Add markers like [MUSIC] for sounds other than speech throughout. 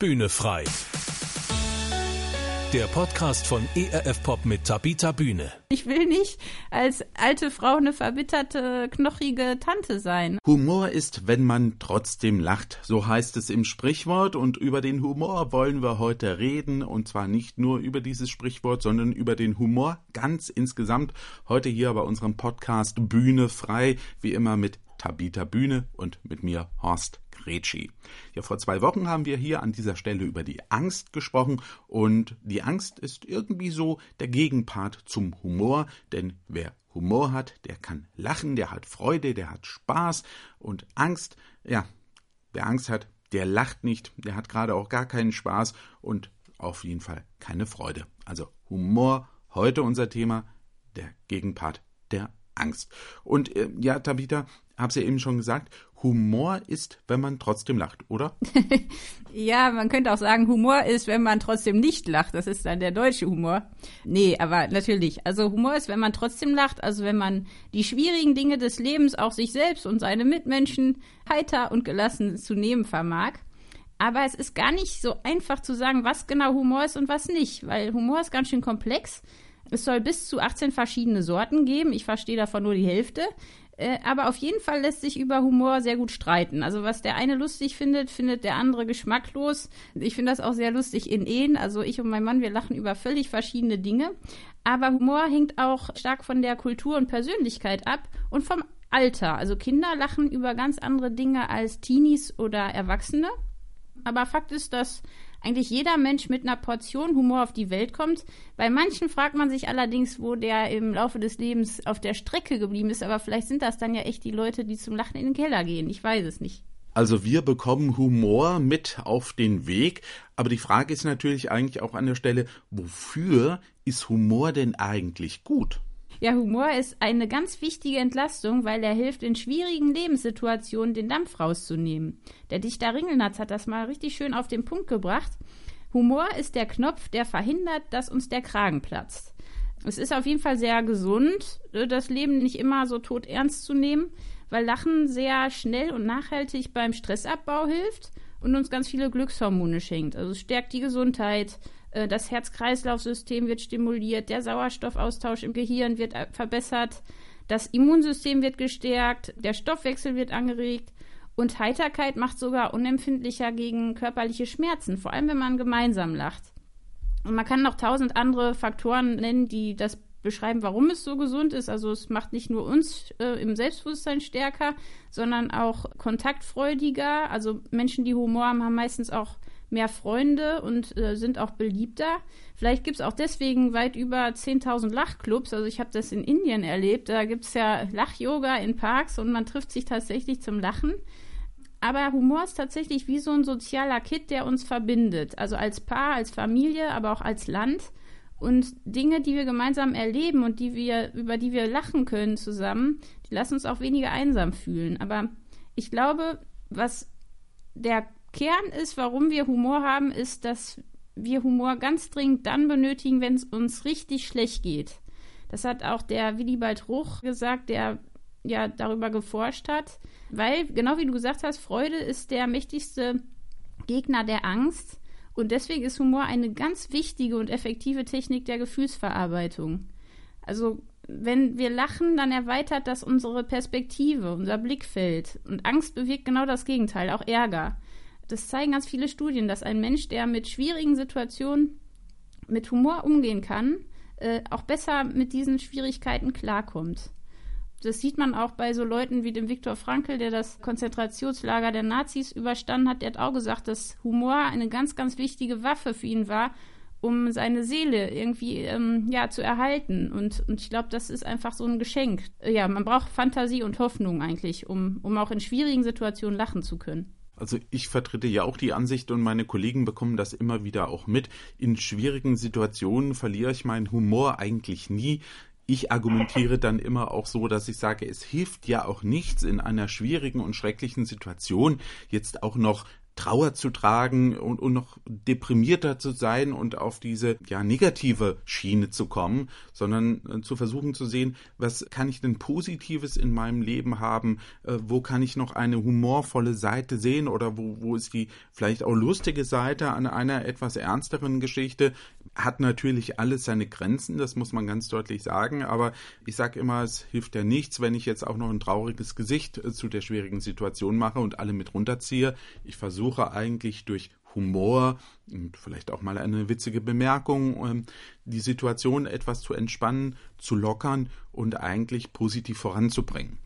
Bühne frei. Der Podcast von ERF Pop mit Tabita Bühne. Ich will nicht als alte Frau eine verbitterte, knochige Tante sein. Humor ist, wenn man trotzdem lacht. So heißt es im Sprichwort. Und über den Humor wollen wir heute reden. Und zwar nicht nur über dieses Sprichwort, sondern über den Humor ganz insgesamt. Heute hier bei unserem Podcast Bühne frei. Wie immer mit Tabita Bühne und mit mir Horst Gretschi. Ja, vor zwei Wochen haben wir hier an dieser Stelle über die Angst gesprochen und die Angst ist irgendwie so der Gegenpart zum Humor, denn wer Humor hat, der kann lachen, der hat Freude, der hat Spaß und Angst, ja, wer Angst hat, der lacht nicht, der hat gerade auch gar keinen Spaß und auf jeden Fall keine Freude. Also Humor, heute unser Thema, der Gegenpart der Angst. Und äh, ja, Tabitha, hab's ja eben schon gesagt, Humor ist, wenn man trotzdem lacht, oder? [LAUGHS] ja, man könnte auch sagen, Humor ist, wenn man trotzdem nicht lacht. Das ist dann der deutsche Humor. Nee, aber natürlich. Also Humor ist, wenn man trotzdem lacht, also wenn man die schwierigen Dinge des Lebens auch sich selbst und seine Mitmenschen heiter und gelassen zu nehmen vermag. Aber es ist gar nicht so einfach zu sagen, was genau Humor ist und was nicht, weil Humor ist ganz schön komplex. Es soll bis zu 18 verschiedene Sorten geben. Ich verstehe davon nur die Hälfte. Äh, aber auf jeden Fall lässt sich über Humor sehr gut streiten. Also was der eine lustig findet, findet der andere geschmacklos. Ich finde das auch sehr lustig in Ehen. Also ich und mein Mann, wir lachen über völlig verschiedene Dinge. Aber Humor hängt auch stark von der Kultur und Persönlichkeit ab und vom Alter. Also Kinder lachen über ganz andere Dinge als Teenies oder Erwachsene. Aber Fakt ist, dass eigentlich jeder Mensch mit einer Portion Humor auf die Welt kommt. Bei manchen fragt man sich allerdings, wo der im Laufe des Lebens auf der Strecke geblieben ist, aber vielleicht sind das dann ja echt die Leute, die zum Lachen in den Keller gehen. Ich weiß es nicht. Also wir bekommen Humor mit auf den Weg, aber die Frage ist natürlich eigentlich auch an der Stelle, wofür ist Humor denn eigentlich gut? Ja, Humor ist eine ganz wichtige Entlastung, weil er hilft, in schwierigen Lebenssituationen den Dampf rauszunehmen. Der Dichter Ringelnatz hat das mal richtig schön auf den Punkt gebracht. Humor ist der Knopf, der verhindert, dass uns der Kragen platzt. Es ist auf jeden Fall sehr gesund, das Leben nicht immer so tot ernst zu nehmen, weil Lachen sehr schnell und nachhaltig beim Stressabbau hilft und uns ganz viele Glückshormone schenkt. Also es stärkt die Gesundheit, äh, das Herz-Kreislauf-System wird stimuliert, der Sauerstoffaustausch im Gehirn wird äh, verbessert, das Immunsystem wird gestärkt, der Stoffwechsel wird angeregt und Heiterkeit macht sogar unempfindlicher gegen körperliche Schmerzen, vor allem wenn man gemeinsam lacht. Und man kann noch tausend andere Faktoren nennen, die das beschreiben, warum es so gesund ist. Also es macht nicht nur uns äh, im Selbstbewusstsein stärker, sondern auch kontaktfreudiger. Also Menschen, die Humor haben, haben meistens auch mehr Freunde und äh, sind auch beliebter. Vielleicht gibt es auch deswegen weit über 10.000 Lachclubs. Also ich habe das in Indien erlebt. Da gibt es ja Lach-Yoga in Parks und man trifft sich tatsächlich zum Lachen. Aber Humor ist tatsächlich wie so ein sozialer Kit, der uns verbindet. Also als Paar, als Familie, aber auch als Land. Und Dinge, die wir gemeinsam erleben und die wir, über die wir lachen können zusammen, die lassen uns auch weniger einsam fühlen. Aber ich glaube, was der Kern ist, warum wir Humor haben, ist, dass wir Humor ganz dringend dann benötigen, wenn es uns richtig schlecht geht. Das hat auch der Willibald Ruch gesagt, der ja darüber geforscht hat, weil genau wie du gesagt hast, Freude ist der mächtigste Gegner der Angst und deswegen ist Humor eine ganz wichtige und effektive Technik der Gefühlsverarbeitung. Also wenn wir lachen, dann erweitert das unsere Perspektive, unser Blickfeld und Angst bewirkt genau das Gegenteil, auch Ärger das zeigen ganz viele Studien, dass ein Mensch, der mit schwierigen Situationen mit Humor umgehen kann, äh, auch besser mit diesen Schwierigkeiten klarkommt. Das sieht man auch bei so Leuten wie dem Viktor Frankl, der das Konzentrationslager der Nazis überstanden hat. Der hat auch gesagt, dass Humor eine ganz, ganz wichtige Waffe für ihn war, um seine Seele irgendwie ähm, ja zu erhalten. Und, und ich glaube, das ist einfach so ein Geschenk. Ja, man braucht Fantasie und Hoffnung eigentlich, um, um auch in schwierigen Situationen lachen zu können. Also ich vertrete ja auch die Ansicht und meine Kollegen bekommen das immer wieder auch mit. In schwierigen Situationen verliere ich meinen Humor eigentlich nie. Ich argumentiere dann immer auch so, dass ich sage, es hilft ja auch nichts in einer schwierigen und schrecklichen Situation jetzt auch noch Trauer zu tragen und, und noch deprimierter zu sein und auf diese ja negative Schiene zu kommen, sondern äh, zu versuchen zu sehen, was kann ich denn Positives in meinem Leben haben, äh, wo kann ich noch eine humorvolle Seite sehen oder wo, wo ist die vielleicht auch lustige Seite an einer etwas ernsteren Geschichte. Hat natürlich alles seine Grenzen, das muss man ganz deutlich sagen, aber ich sage immer, es hilft ja nichts, wenn ich jetzt auch noch ein trauriges Gesicht äh, zu der schwierigen Situation mache und alle mit runterziehe. Ich versuche eigentlich durch Humor und vielleicht auch mal eine witzige Bemerkung, ähm, die Situation etwas zu entspannen, zu lockern und eigentlich positiv voranzubringen.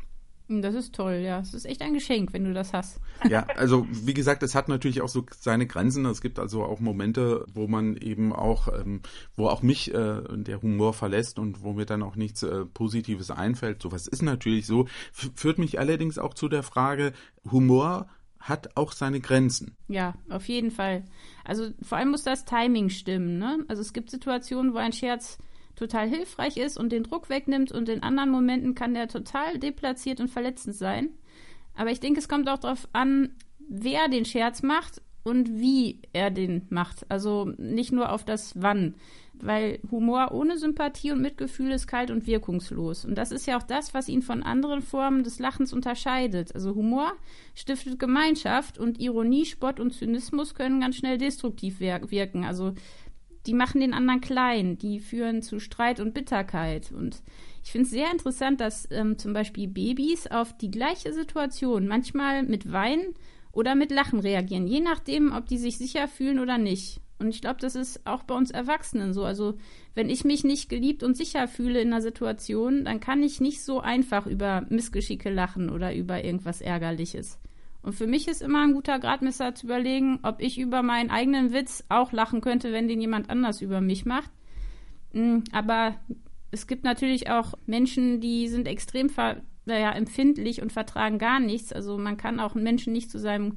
Das ist toll, ja. Es ist echt ein Geschenk, wenn du das hast. Ja, also wie gesagt, es hat natürlich auch so seine Grenzen. Es gibt also auch Momente, wo man eben auch, ähm, wo auch mich äh, der Humor verlässt und wo mir dann auch nichts äh, Positives einfällt. Sowas ist natürlich so. F führt mich allerdings auch zu der Frage, Humor hat auch seine Grenzen. Ja, auf jeden Fall. Also vor allem muss das Timing stimmen. Ne? Also es gibt Situationen, wo ein Scherz total hilfreich ist und den Druck wegnimmt und in anderen Momenten kann der total deplatziert und verletzend sein. Aber ich denke, es kommt auch darauf an, wer den Scherz macht und wie er den macht. Also nicht nur auf das Wann. Weil Humor ohne Sympathie und Mitgefühl ist kalt und wirkungslos. Und das ist ja auch das, was ihn von anderen Formen des Lachens unterscheidet. Also Humor stiftet Gemeinschaft und Ironie, Spott und Zynismus können ganz schnell destruktiv wirken. Also die machen den anderen klein, die führen zu Streit und Bitterkeit. Und ich finde es sehr interessant, dass ähm, zum Beispiel Babys auf die gleiche Situation manchmal mit Weinen oder mit Lachen reagieren, je nachdem, ob die sich sicher fühlen oder nicht. Und ich glaube, das ist auch bei uns Erwachsenen so. Also, wenn ich mich nicht geliebt und sicher fühle in einer Situation, dann kann ich nicht so einfach über Missgeschicke lachen oder über irgendwas Ärgerliches. Und für mich ist immer ein guter Gradmesser zu überlegen, ob ich über meinen eigenen Witz auch lachen könnte, wenn den jemand anders über mich macht. Hm, aber es gibt natürlich auch Menschen, die sind extrem naja, empfindlich und vertragen gar nichts. Also man kann auch einen Menschen nicht zu seinem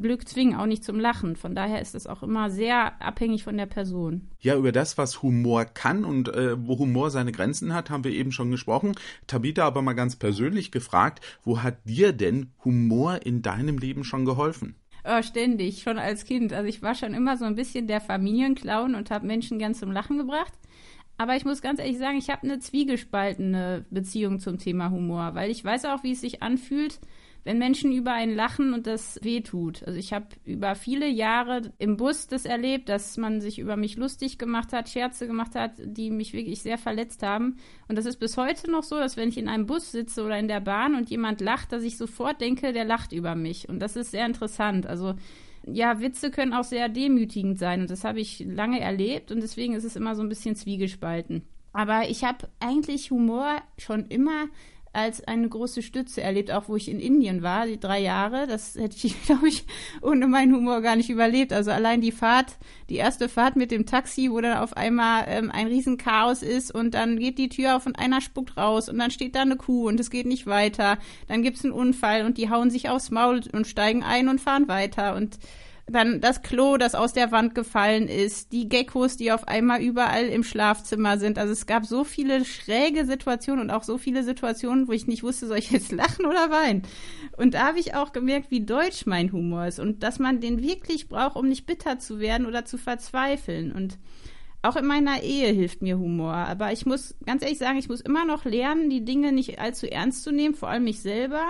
Glück zwingen, auch nicht zum Lachen. Von daher ist es auch immer sehr abhängig von der Person. Ja, über das, was Humor kann und äh, wo Humor seine Grenzen hat, haben wir eben schon gesprochen. Tabita aber mal ganz persönlich gefragt, wo hat dir denn Humor in deinem Leben schon geholfen? Oh, ständig, schon als Kind. Also ich war schon immer so ein bisschen der Familienclown und habe Menschen gern zum Lachen gebracht. Aber ich muss ganz ehrlich sagen, ich habe eine zwiegespaltene Beziehung zum Thema Humor, weil ich weiß auch, wie es sich anfühlt, wenn Menschen über einen lachen und das wehtut. Also ich habe über viele Jahre im Bus das erlebt, dass man sich über mich lustig gemacht hat, Scherze gemacht hat, die mich wirklich sehr verletzt haben. Und das ist bis heute noch so, dass wenn ich in einem Bus sitze oder in der Bahn und jemand lacht, dass ich sofort denke, der lacht über mich. Und das ist sehr interessant. Also ja, Witze können auch sehr demütigend sein und das habe ich lange erlebt und deswegen ist es immer so ein bisschen zwiegespalten. Aber ich habe eigentlich Humor schon immer als eine große Stütze erlebt, auch wo ich in Indien war, die drei Jahre. Das hätte ich, [LAUGHS] glaube ich, ohne meinen Humor gar nicht überlebt. Also allein die Fahrt, die erste Fahrt mit dem Taxi, wo dann auf einmal ähm, ein Riesenchaos ist und dann geht die Tür auf und einer spuckt raus und dann steht da eine Kuh und es geht nicht weiter. Dann gibt's einen Unfall und die hauen sich aufs Maul und steigen ein und fahren weiter und dann das Klo, das aus der Wand gefallen ist, die Geckos, die auf einmal überall im Schlafzimmer sind. Also es gab so viele schräge Situationen und auch so viele Situationen, wo ich nicht wusste, soll ich jetzt [LAUGHS] lachen oder weinen. Und da habe ich auch gemerkt, wie deutsch mein Humor ist und dass man den wirklich braucht, um nicht bitter zu werden oder zu verzweifeln. Und auch in meiner Ehe hilft mir Humor. Aber ich muss ganz ehrlich sagen, ich muss immer noch lernen, die Dinge nicht allzu ernst zu nehmen, vor allem mich selber.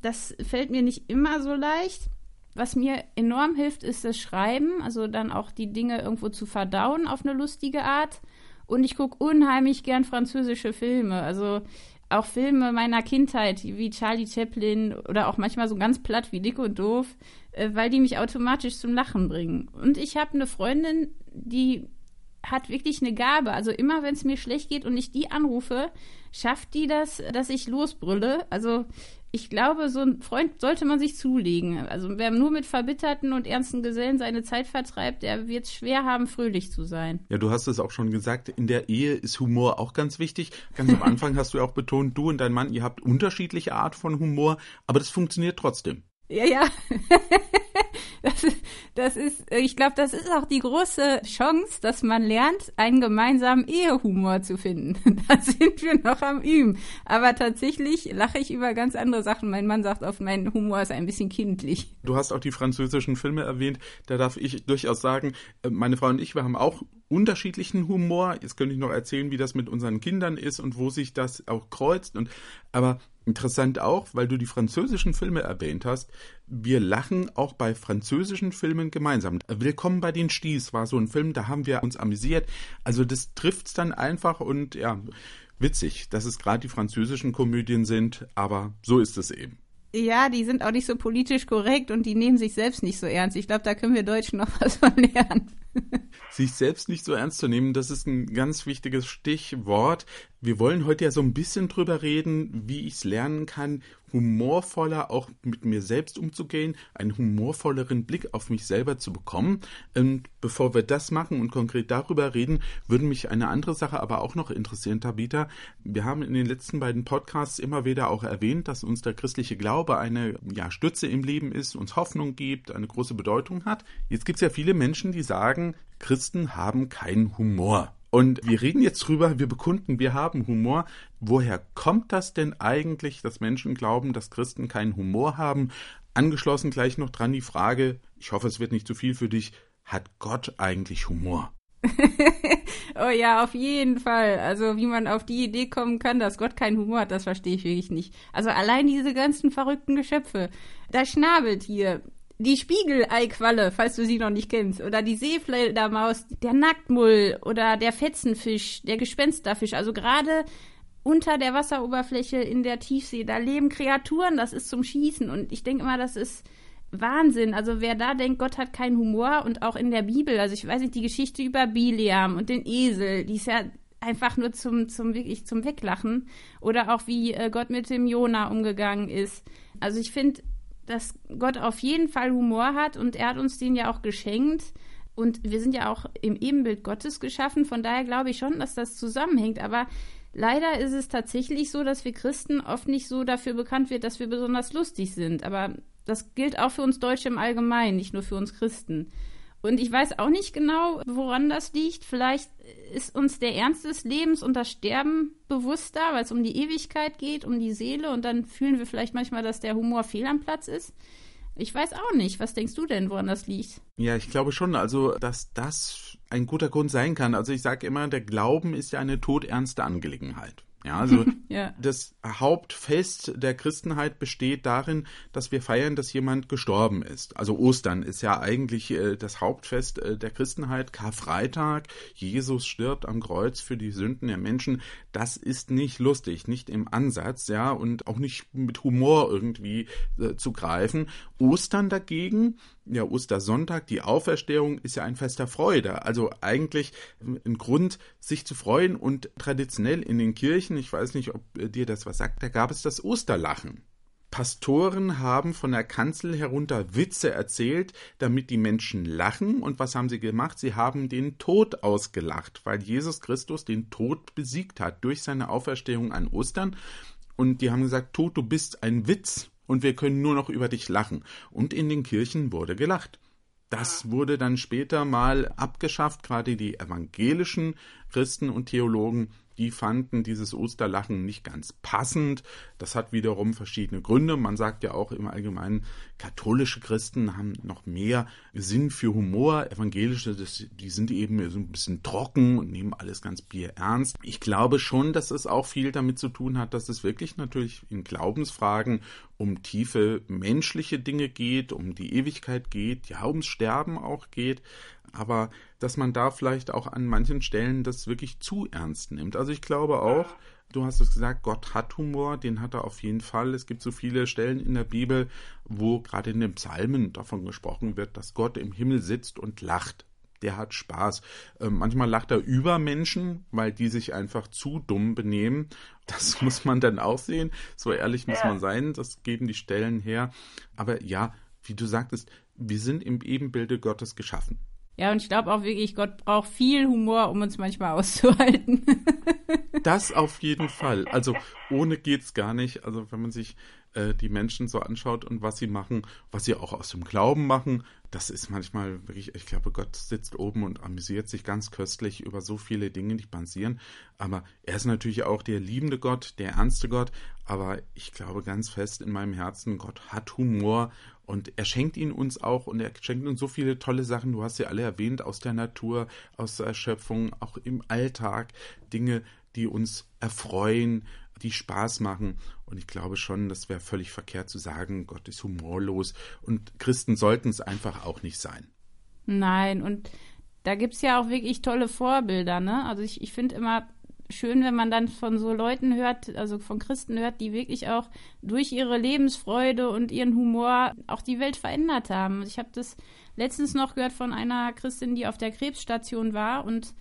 Das fällt mir nicht immer so leicht. Was mir enorm hilft, ist das Schreiben, also dann auch die Dinge irgendwo zu verdauen auf eine lustige Art. Und ich gucke unheimlich gern französische Filme, also auch Filme meiner Kindheit, wie Charlie Chaplin oder auch manchmal so ganz platt wie Dick und Doof, äh, weil die mich automatisch zum Lachen bringen. Und ich habe eine Freundin, die hat wirklich eine Gabe. Also immer, wenn es mir schlecht geht und ich die anrufe, schafft die das, dass ich losbrülle. Also ich glaube, so ein Freund sollte man sich zulegen. Also wer nur mit verbitterten und ernsten Gesellen seine Zeit vertreibt, der wird es schwer haben, fröhlich zu sein. Ja, du hast es auch schon gesagt, in der Ehe ist Humor auch ganz wichtig. Ganz am Anfang hast du ja auch betont, du und dein Mann, ihr habt unterschiedliche Art von Humor, aber das funktioniert trotzdem. Ja, ja. [LAUGHS] das, Das ist, ich glaube, das ist auch die große Chance, dass man lernt, einen gemeinsamen Ehehumor zu finden. [LAUGHS] Da sind wir noch am Üben. Aber tatsächlich lache ich über ganz andere Sachen. Mein Mann sagt oft, mein Humor ist ein bisschen kindlich. Du hast auch die französischen Filme erwähnt. Da darf ich durchaus sagen, äh, meine Frau und ich, wir haben auch unterschiedlichen Humor. Jetzt könnte ich noch erzählen, wie das mit unseren Kindern ist und wo sich das auch kreuzt. Und, aber interessant auch, weil du die französischen Filme erwähnt hast. Wir lachen auch bei französischen Filmen gemeinsam. Willkommen bei den Sties war so ein Film, da haben wir uns amüsiert. Also das trifft's dann einfach und ja, witzig, dass es gerade die französischen Komödien sind, aber so ist es eben. Ja, die sind auch nicht so politisch korrekt und die nehmen sich selbst nicht so ernst. Ich glaube, da können wir Deutschen noch was von lernen. [LAUGHS] Sich selbst nicht so ernst zu nehmen, das ist ein ganz wichtiges Stichwort. Wir wollen heute ja so ein bisschen drüber reden, wie ich es lernen kann, humorvoller auch mit mir selbst umzugehen, einen humorvolleren Blick auf mich selber zu bekommen. Und bevor wir das machen und konkret darüber reden, würde mich eine andere Sache aber auch noch interessieren, Tabitha. Wir haben in den letzten beiden Podcasts immer wieder auch erwähnt, dass uns der christliche Glaube eine ja, Stütze im Leben ist, uns Hoffnung gibt, eine große Bedeutung hat. Jetzt gibt es ja viele Menschen, die sagen, Christen haben keinen Humor. Und wir reden jetzt drüber, wir bekunden, wir haben Humor. Woher kommt das denn eigentlich, dass Menschen glauben, dass Christen keinen Humor haben? Angeschlossen gleich noch dran die Frage, ich hoffe, es wird nicht zu viel für dich, hat Gott eigentlich Humor? [LAUGHS] oh ja, auf jeden Fall. Also wie man auf die Idee kommen kann, dass Gott keinen Humor hat, das verstehe ich wirklich nicht. Also allein diese ganzen verrückten Geschöpfe. Das Schnabeltier, die Spiegeleiqualle, falls du sie noch nicht kennst, oder die Seefledermaus, der Nacktmull oder der Fetzenfisch, der Gespensterfisch. Also gerade unter der Wasseroberfläche in der Tiefsee, da leben Kreaturen, das ist zum Schießen. Und ich denke immer, das ist Wahnsinn. Also wer da denkt, Gott hat keinen Humor und auch in der Bibel, also ich weiß nicht, die Geschichte über Biliam und den Esel, die ist ja einfach nur zum, zum wirklich zum Weglachen. Oder auch wie äh, Gott mit dem Jona umgegangen ist. Also ich finde, dass Gott auf jeden Fall Humor hat und er hat uns den ja auch geschenkt. Und wir sind ja auch im Ebenbild Gottes geschaffen. Von daher glaube ich schon, dass das zusammenhängt. Aber leider ist es tatsächlich so, dass wir Christen oft nicht so dafür bekannt wird, dass wir besonders lustig sind. Aber das gilt auch für uns Deutsche im Allgemeinen, nicht nur für uns Christen. Und ich weiß auch nicht genau, woran das liegt. Vielleicht ist uns der Ernst des Lebens und das Sterben bewusster, weil es um die Ewigkeit geht, um die Seele. Und dann fühlen wir vielleicht manchmal, dass der Humor fehl am Platz ist. Ich weiß auch nicht. Was denkst du denn, woran das liegt? Ja, ich glaube schon, also, dass das ein guter Grund sein kann. Also ich sage immer, der Glauben ist ja eine todernste Angelegenheit. Ja, also [LAUGHS] ja. das Hauptfest der Christenheit besteht darin, dass wir feiern, dass jemand gestorben ist. Also Ostern ist ja eigentlich äh, das Hauptfest äh, der Christenheit. Karfreitag, Jesus stirbt am Kreuz für die Sünden der Menschen. Das ist nicht lustig, nicht im Ansatz, ja, und auch nicht mit Humor irgendwie äh, zu greifen. Ostern dagegen ja, Ostersonntag, die Auferstehung ist ja ein Fest der Freude. Also eigentlich ein Grund, sich zu freuen. Und traditionell in den Kirchen, ich weiß nicht, ob dir das was sagt, da gab es das Osterlachen. Pastoren haben von der Kanzel herunter Witze erzählt, damit die Menschen lachen. Und was haben sie gemacht? Sie haben den Tod ausgelacht, weil Jesus Christus den Tod besiegt hat durch seine Auferstehung an Ostern. Und die haben gesagt, Tod, du bist ein Witz und wir können nur noch über dich lachen. Und in den Kirchen wurde gelacht. Das wurde dann später mal abgeschafft, gerade die evangelischen Christen und Theologen die fanden dieses Osterlachen nicht ganz passend. Das hat wiederum verschiedene Gründe. Man sagt ja auch im Allgemeinen, katholische Christen haben noch mehr Sinn für Humor. Evangelische, das, die sind eben so ein bisschen trocken und nehmen alles ganz bierernst. Ich glaube schon, dass es auch viel damit zu tun hat, dass es wirklich natürlich in Glaubensfragen um tiefe menschliche Dinge geht, um die Ewigkeit geht, ja, ums Sterben auch geht aber dass man da vielleicht auch an manchen Stellen das wirklich zu ernst nimmt. Also ich glaube auch, du hast es gesagt, Gott hat Humor, den hat er auf jeden Fall. Es gibt so viele Stellen in der Bibel, wo gerade in den Psalmen davon gesprochen wird, dass Gott im Himmel sitzt und lacht. Der hat Spaß. Ähm, manchmal lacht er über Menschen, weil die sich einfach zu dumm benehmen. Das [LAUGHS] muss man dann auch sehen. So ehrlich muss man sein. Das geben die Stellen her. Aber ja, wie du sagtest, wir sind im Ebenbilde Gottes geschaffen. Ja, und ich glaube auch wirklich, Gott braucht viel Humor, um uns manchmal [LAUGHS] auszuhalten. Das auf jeden Fall. Also ohne geht's gar nicht. Also wenn man sich äh, die Menschen so anschaut und was sie machen, was sie auch aus dem Glauben machen, das ist manchmal wirklich, ich glaube, Gott sitzt oben und amüsiert sich ganz köstlich über so viele Dinge, die passieren. Aber er ist natürlich auch der liebende Gott, der ernste Gott. Aber ich glaube ganz fest in meinem Herzen, Gott hat Humor und er schenkt ihn uns auch und er schenkt uns so viele tolle Sachen. Du hast sie alle erwähnt, aus der Natur, aus der Erschöpfung, auch im Alltag. Dinge, die uns erfreuen, die Spaß machen. Und ich glaube schon, das wäre völlig verkehrt zu sagen, Gott ist humorlos. Und Christen sollten es einfach auch nicht sein. Nein, und da gibt es ja auch wirklich tolle Vorbilder, ne? Also ich, ich finde immer schön, wenn man dann von so Leuten hört, also von Christen hört, die wirklich auch durch ihre Lebensfreude und ihren Humor auch die Welt verändert haben. Ich habe das letztens noch gehört von einer Christin, die auf der Krebsstation war und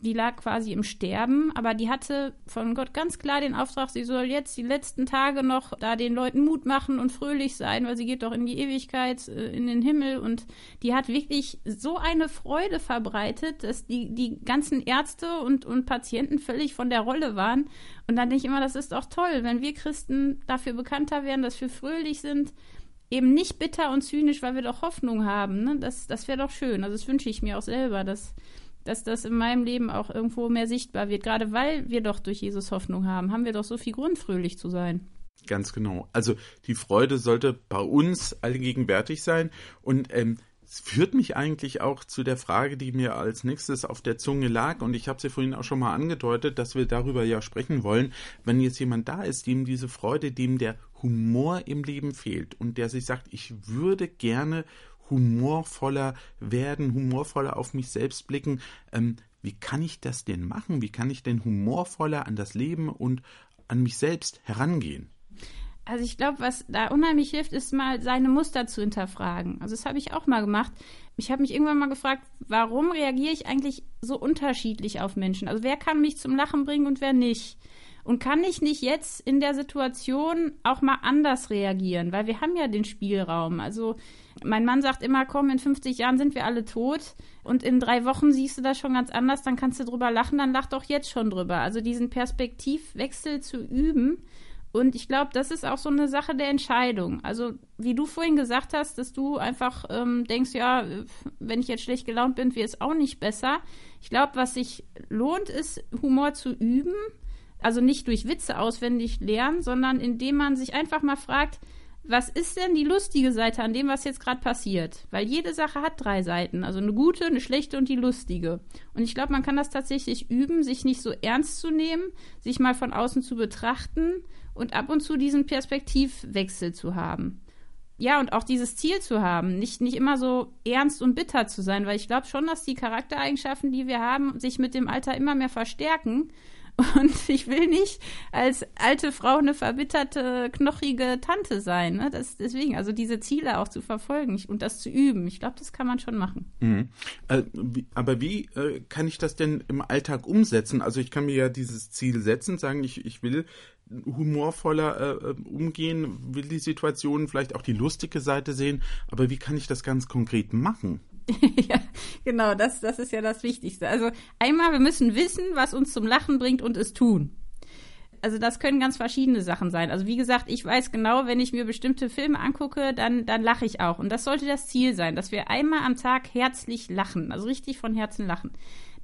die lag quasi im Sterben, aber die hatte von Gott ganz klar den Auftrag, sie soll jetzt die letzten Tage noch da den Leuten Mut machen und fröhlich sein, weil sie geht doch in die Ewigkeit, äh, in den Himmel und die hat wirklich so eine Freude verbreitet, dass die, die ganzen Ärzte und, und Patienten völlig von der Rolle waren. Und dann denke ich immer, das ist doch toll, wenn wir Christen dafür bekannter werden, dass wir fröhlich sind, eben nicht bitter und zynisch, weil wir doch Hoffnung haben. Ne? Das, das wäre doch schön. Also das wünsche ich mir auch selber, dass dass das in meinem Leben auch irgendwo mehr sichtbar wird. Gerade weil wir doch durch Jesus Hoffnung haben, haben wir doch so viel Grund, fröhlich zu sein. Ganz genau. Also die Freude sollte bei uns allgegenwärtig sein. Und ähm, es führt mich eigentlich auch zu der Frage, die mir als nächstes auf der Zunge lag. Und ich habe sie vorhin auch schon mal angedeutet, dass wir darüber ja sprechen wollen. Wenn jetzt jemand da ist, dem diese Freude, dem der Humor im Leben fehlt und der sich sagt, ich würde gerne humorvoller werden, humorvoller auf mich selbst blicken. Ähm, wie kann ich das denn machen? Wie kann ich denn humorvoller an das Leben und an mich selbst herangehen? Also ich glaube, was da unheimlich hilft, ist mal seine Muster zu hinterfragen. Also das habe ich auch mal gemacht. Ich habe mich irgendwann mal gefragt, warum reagiere ich eigentlich so unterschiedlich auf Menschen? Also wer kann mich zum Lachen bringen und wer nicht? Und kann ich nicht jetzt in der Situation auch mal anders reagieren? Weil wir haben ja den Spielraum. Also mein Mann sagt immer, komm, in 50 Jahren sind wir alle tot und in drei Wochen siehst du das schon ganz anders, dann kannst du drüber lachen, dann lach doch jetzt schon drüber. Also diesen Perspektivwechsel zu üben. Und ich glaube, das ist auch so eine Sache der Entscheidung. Also, wie du vorhin gesagt hast, dass du einfach ähm, denkst, ja, wenn ich jetzt schlecht gelaunt bin, wird es auch nicht besser. Ich glaube, was sich lohnt, ist, Humor zu üben. Also nicht durch Witze auswendig lernen, sondern indem man sich einfach mal fragt, was ist denn die lustige Seite an dem, was jetzt gerade passiert? Weil jede Sache hat drei Seiten, also eine gute, eine schlechte und die lustige. Und ich glaube, man kann das tatsächlich üben, sich nicht so ernst zu nehmen, sich mal von außen zu betrachten und ab und zu diesen Perspektivwechsel zu haben. Ja, und auch dieses Ziel zu haben, nicht, nicht immer so ernst und bitter zu sein, weil ich glaube schon, dass die Charaktereigenschaften, die wir haben, sich mit dem Alter immer mehr verstärken und [LAUGHS] ich will nicht als alte Frau eine verbitterte, knochige Tante sein. Ne? Das, deswegen, also diese Ziele auch zu verfolgen und das zu üben, ich glaube, das kann man schon machen. Mhm. Äh, wie, aber wie äh, kann ich das denn im Alltag umsetzen? Also ich kann mir ja dieses Ziel setzen, sagen, ich, ich will humorvoller äh, äh umgehen, will die Situation vielleicht auch die lustige Seite sehen, aber wie kann ich das ganz konkret machen? [LAUGHS] ja, genau, das, das ist ja das Wichtigste. Also einmal, wir müssen wissen, was uns zum Lachen bringt und es tun. Also das können ganz verschiedene Sachen sein. Also wie gesagt, ich weiß genau, wenn ich mir bestimmte Filme angucke, dann, dann lache ich auch. Und das sollte das Ziel sein, dass wir einmal am Tag herzlich lachen, also richtig von Herzen lachen.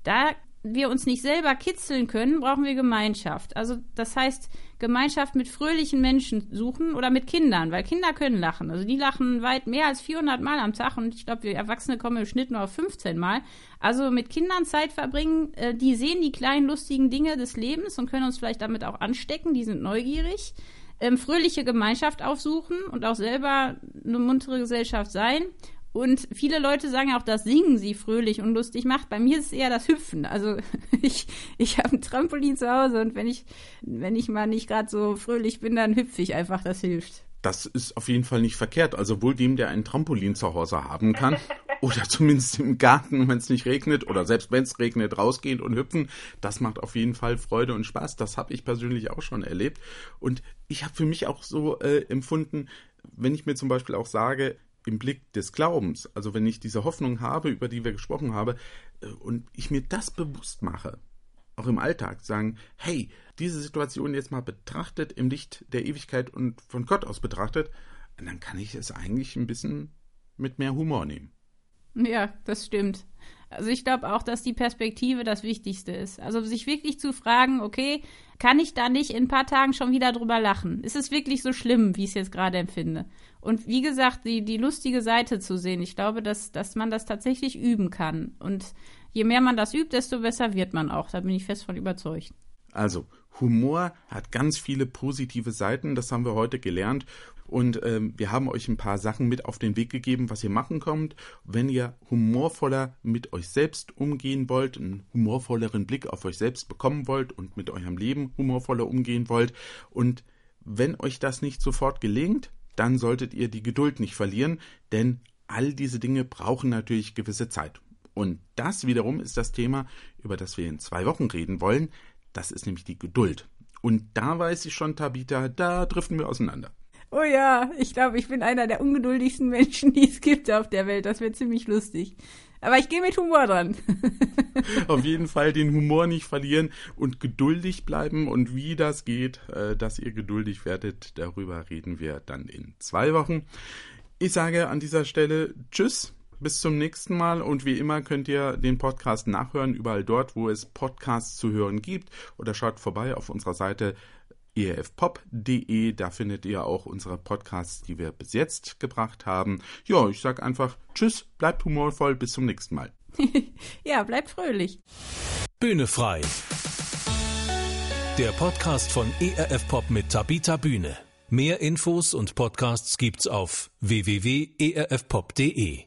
Da wir uns nicht selber kitzeln können, brauchen wir Gemeinschaft. Also das heißt, Gemeinschaft mit fröhlichen Menschen suchen oder mit Kindern, weil Kinder können lachen. Also die lachen weit mehr als 400 Mal am Tag und ich glaube, wir Erwachsene kommen im Schnitt nur auf 15 Mal. Also mit Kindern Zeit verbringen, äh, die sehen die kleinen lustigen Dinge des Lebens und können uns vielleicht damit auch anstecken, die sind neugierig. Ähm, fröhliche Gemeinschaft aufsuchen und auch selber eine muntere Gesellschaft sein und viele Leute sagen auch, dass Singen sie fröhlich und lustig macht. Bei mir ist es eher das Hüpfen. Also [LAUGHS] ich, ich habe ein Trampolin zu Hause und wenn ich, wenn ich mal nicht gerade so fröhlich bin, dann hüpfe ich einfach. Das hilft. Das ist auf jeden Fall nicht verkehrt. Also wohl dem, der ein Trampolin zu Hause haben kann [LAUGHS] oder zumindest im Garten, wenn es nicht regnet oder selbst wenn es regnet, rausgehen und hüpfen, das macht auf jeden Fall Freude und Spaß. Das habe ich persönlich auch schon erlebt. Und ich habe für mich auch so äh, empfunden, wenn ich mir zum Beispiel auch sage, im Blick des Glaubens, also wenn ich diese Hoffnung habe, über die wir gesprochen haben, äh, und ich mir das bewusst mache, auch im Alltag sagen, hey, diese Situation jetzt mal betrachtet im Licht der Ewigkeit und von Gott aus betrachtet, dann kann ich es eigentlich ein bisschen mit mehr Humor nehmen. Ja, das stimmt. Also ich glaube auch, dass die Perspektive das Wichtigste ist. Also sich wirklich zu fragen, okay, kann ich da nicht in ein paar Tagen schon wieder drüber lachen? Ist es wirklich so schlimm, wie ich es jetzt gerade empfinde? Und wie gesagt, die, die lustige Seite zu sehen. Ich glaube, dass, dass man das tatsächlich üben kann. Und je mehr man das übt, desto besser wird man auch. Da bin ich fest von überzeugt. Also, Humor hat ganz viele positive Seiten, das haben wir heute gelernt. Und ähm, wir haben euch ein paar Sachen mit auf den Weg gegeben, was ihr machen könnt, wenn ihr humorvoller mit euch selbst umgehen wollt, einen humorvolleren Blick auf euch selbst bekommen wollt und mit eurem Leben humorvoller umgehen wollt. Und wenn euch das nicht sofort gelingt, dann solltet ihr die Geduld nicht verlieren, denn all diese Dinge brauchen natürlich gewisse Zeit. Und das wiederum ist das Thema, über das wir in zwei Wochen reden wollen. Das ist nämlich die Geduld. Und da weiß ich schon, Tabitha, da driften wir auseinander. Oh ja, ich glaube, ich bin einer der ungeduldigsten Menschen, die es gibt auf der Welt. Das wird ziemlich lustig. Aber ich gehe mit Humor dran. [LAUGHS] auf jeden Fall den Humor nicht verlieren und geduldig bleiben. Und wie das geht, äh, dass ihr geduldig werdet, darüber reden wir dann in zwei Wochen. Ich sage an dieser Stelle Tschüss. Bis zum nächsten Mal und wie immer könnt ihr den Podcast nachhören, überall dort, wo es Podcasts zu hören gibt oder schaut vorbei auf unserer Seite efpop.de. Da findet ihr auch unsere Podcasts, die wir bis jetzt gebracht haben. Ja, ich sag einfach Tschüss, bleibt humorvoll, bis zum nächsten Mal. [LAUGHS] ja, bleibt fröhlich. Bühne frei. Der Podcast von ERF Pop mit Tabita Bühne. Mehr Infos und Podcasts gibt's auf www.erfpop.de.